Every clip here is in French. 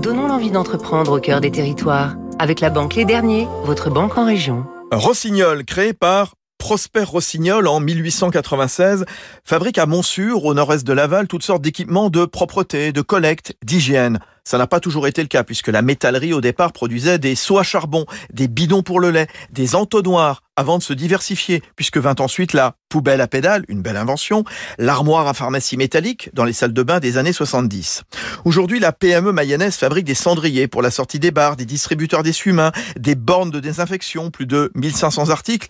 Donnons l'envie d'entreprendre au cœur des territoires. Avec la banque Les Derniers, votre banque en région. Rossignol, créé par Prosper Rossignol en 1896 fabrique à Montsûr, au nord-est de Laval, toutes sortes d'équipements de propreté, de collecte, d'hygiène. Ça n'a pas toujours été le cas puisque la métallerie au départ produisait des seaux à charbon, des bidons pour le lait, des entonnoirs avant de se diversifier puisque vint ensuite la poubelle à pédales, une belle invention, l'armoire à pharmacie métallique dans les salles de bain des années 70. Aujourd'hui, la PME mayonnaise fabrique des cendriers pour la sortie des bars, des distributeurs d'essuie-mains, des bornes de désinfection, plus de 1500 articles.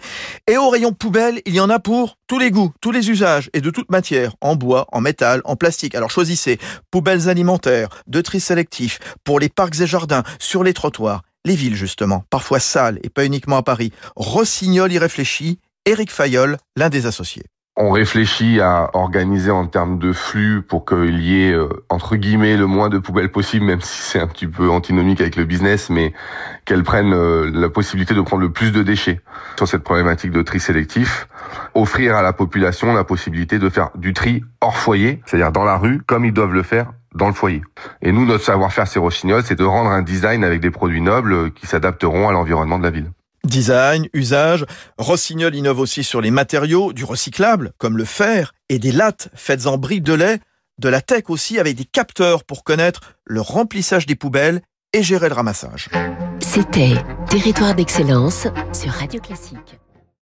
Et au rayon poubelle, il y en a pour tous les goûts, tous les usages et de toute matière, en bois, en métal, en plastique. Alors choisissez poubelles alimentaires, de tri sélectif, pour les parcs et jardins, sur les trottoirs, les villes justement, parfois sales et pas uniquement à Paris. Rossignol y réfléchit, Éric Fayol, l'un des associés. On réfléchit à organiser en termes de flux pour qu'il y ait, euh, entre guillemets, le moins de poubelles possible, même si c'est un petit peu antinomique avec le business, mais qu'elles prennent euh, la possibilité de prendre le plus de déchets sur cette problématique de tri sélectif. Offrir à la population la possibilité de faire du tri hors foyer, c'est-à-dire dans la rue, comme ils doivent le faire dans le foyer. Et nous, notre savoir-faire chez Rossignol, c'est de rendre un design avec des produits nobles qui s'adapteront à l'environnement de la ville. Design, usage, Rossignol innove aussi sur les matériaux, du recyclable, comme le fer, et des lattes faites en briques de lait, de la tech aussi avec des capteurs pour connaître le remplissage des poubelles et gérer le ramassage. C'était Territoire d'excellence sur Radio Classique.